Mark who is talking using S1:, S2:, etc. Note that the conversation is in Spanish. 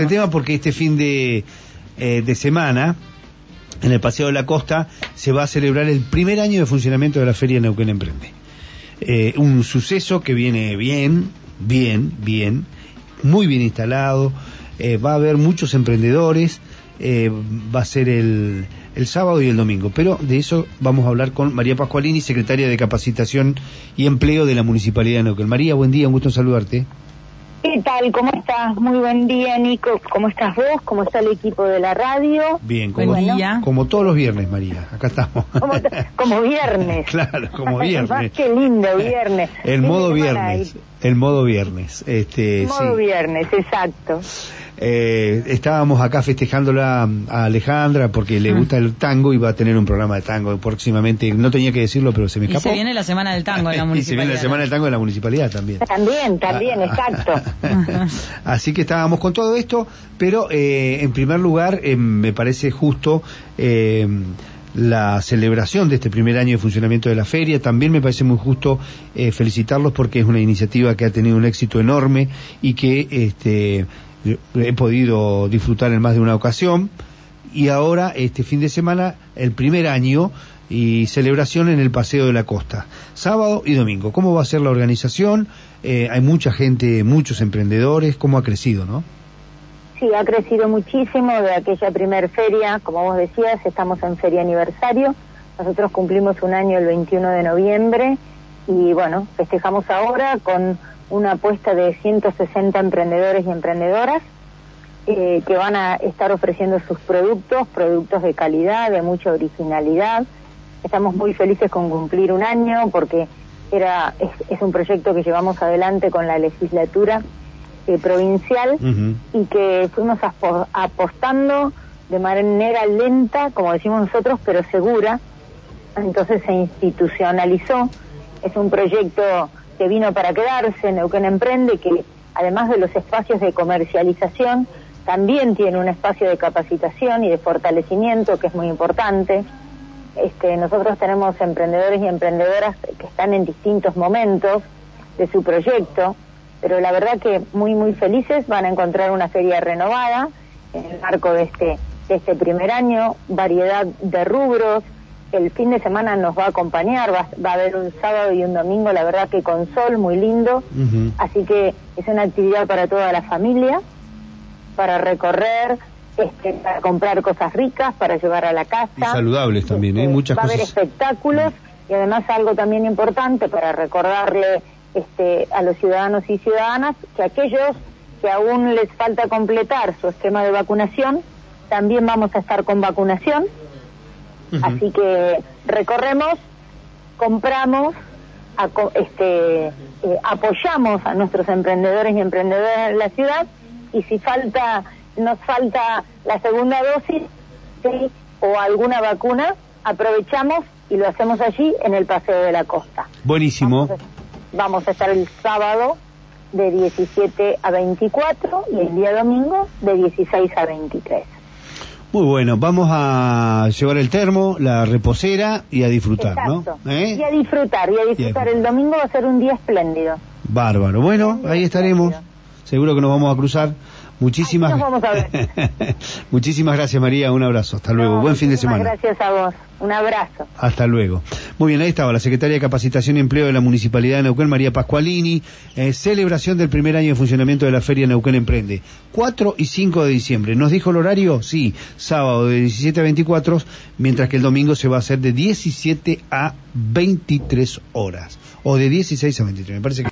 S1: el tema porque este fin de, eh, de semana, en el Paseo de la Costa, se va a celebrar el primer año de funcionamiento de la Feria Neuquén Emprende. Eh, un suceso que viene bien, bien, bien, muy bien instalado, eh, va a haber muchos emprendedores, eh, va a ser el, el sábado y el domingo. Pero de eso vamos a hablar con María Pascualini, secretaria de Capacitación y Empleo de la Municipalidad de Neuquén. María, buen día, un gusto saludarte.
S2: ¿Qué tal? ¿Cómo estás? Muy buen día, Nico. ¿Cómo estás vos? ¿Cómo está el equipo de la radio?
S1: Bien, como,
S2: Buen día.
S1: como todos los viernes, María. Acá estamos.
S2: Como, como viernes.
S1: claro, como
S2: Más
S1: viernes.
S2: que lindo viernes.
S1: El modo viernes. El modo viernes. Este,
S2: Modo
S1: sí.
S2: viernes, exacto.
S1: Eh, estábamos acá festejándola a Alejandra porque le gusta el tango y va a tener un programa de tango próximamente. No tenía que decirlo, pero se me
S3: Y
S1: escapó.
S3: se viene la semana del tango en la
S1: y se
S3: municipalidad.
S1: viene la semana del tango de la municipalidad también.
S2: También, también,
S1: Ah,
S2: exacto.
S1: Así que estábamos con todo esto, pero eh, en primer lugar eh, me parece justo eh, la celebración de este primer año de funcionamiento de la feria. También me parece muy justo eh, felicitarlos porque es una iniciativa que ha tenido un éxito enorme y que este, he podido disfrutar en más de una ocasión. Y ahora, este fin de semana, el primer año y celebración en el Paseo de la Costa, sábado y domingo. ¿Cómo va a ser la organización? Eh, hay mucha gente, muchos emprendedores, ¿cómo ha crecido, no?
S2: Sí, ha crecido muchísimo de aquella primer feria. Como vos decías, estamos en feria aniversario. Nosotros cumplimos un año el 21 de noviembre y bueno, festejamos ahora con una apuesta de 160 emprendedores y emprendedoras eh, que van a estar ofreciendo sus productos, productos de calidad, de mucha originalidad. Estamos muy felices con cumplir un año porque era es, es un proyecto que llevamos adelante con la legislatura eh, provincial y que fuimos apo- apostando de manera lenta, como decimos nosotros, pero segura. Entonces se institucionalizó. Es un proyecto que vino para quedarse, Neuquén Emprende, que además de los espacios de comercialización, también tiene un espacio de capacitación y de fortalecimiento que es muy importante. Este, nosotros tenemos emprendedores y emprendedoras que están en distintos momentos de su proyecto, pero la verdad que muy muy felices van a encontrar una feria renovada en el marco de este de este primer año, variedad de rubros. El fin de semana nos va a acompañar, va, va a haber un sábado y un domingo, la verdad que con sol muy lindo, así que es una actividad para toda la familia, para recorrer, este, para comprar cosas ricas, para llevar a la casa.
S1: Y saludables también, ¿eh?
S2: Este,
S1: Muchas
S2: va a haber
S1: cosas.
S2: espectáculos y además algo también importante para recordarle este, a los ciudadanos y ciudadanas que aquellos que aún les falta completar su esquema de vacunación, también vamos a estar con vacunación. Así que recorremos, compramos, este, eh, apoyamos a nuestros emprendedores y emprendedoras de la ciudad y si falta, nos falta la segunda dosis ¿sí? o alguna vacuna, aprovechamos y lo hacemos allí en el Paseo de la Costa.
S1: Buenísimo.
S2: Vamos a, estar el sábado de 17 a 24 y el día domingo de 16 a 23.
S1: Muy bueno, vamos a llevar el termo, la reposera y a disfrutar,
S2: Exacto.
S1: ¿no? ¿Eh?
S2: Y a disfrutar, y a disfrutar. El domingo va a ser un día espléndido.
S1: Bárbaro. Bueno, ahí estaremos. Seguro que nos vamos a cruzar. Muchísimas,
S2: Ahí nos vamos a ver.
S1: Muchísimas gracias María, un abrazo. Hasta luego.
S2: No,
S1: Buen fin de semana.
S2: Gracias a vos. Un abrazo.
S1: Hasta luego. Muy bien, ahí estaba la secretaria de Capacitación y Empleo de la Municipalidad de Neuquén, María Pascualini. Eh, celebración del primer año de funcionamiento de la Feria Neuquén Emprende. 4 y 5 de diciembre. ¿Nos dijo el horario? Sí, sábado de 17 a 24, mientras que el domingo se va a hacer de 17 a 23 horas. O de 16 a 23, me parece que...